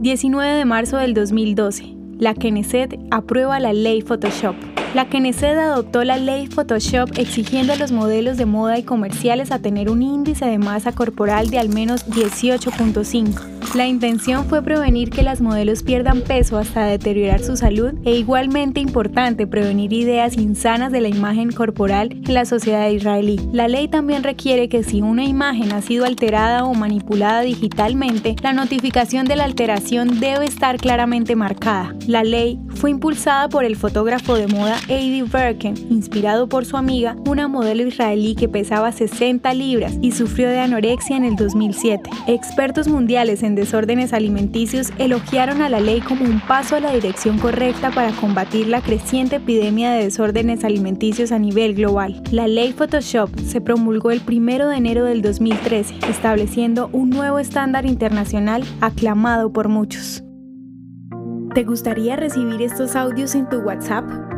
19 de marzo del 2012. La Knesset aprueba la ley Photoshop. La Knesset adoptó la ley Photoshop exigiendo a los modelos de moda y comerciales a tener un índice de masa corporal de al menos 18.5 la intención fue prevenir que las modelos pierdan peso hasta deteriorar su salud e igualmente importante prevenir ideas insanas de la imagen corporal en la sociedad israelí. La ley también requiere que si una imagen ha sido alterada o manipulada digitalmente, la notificación de la alteración debe estar claramente marcada. La ley fue impulsada por el fotógrafo de moda Eddie Birken, inspirado por su amiga, una modelo israelí que pesaba 60 libras y sufrió de anorexia en el 2007. Expertos mundiales en desórdenes alimenticios elogiaron a la ley como un paso a la dirección correcta para combatir la creciente epidemia de desórdenes alimenticios a nivel global. La ley Photoshop se promulgó el 1 de enero del 2013, estableciendo un nuevo estándar internacional aclamado por muchos. ¿Te gustaría recibir estos audios en tu WhatsApp?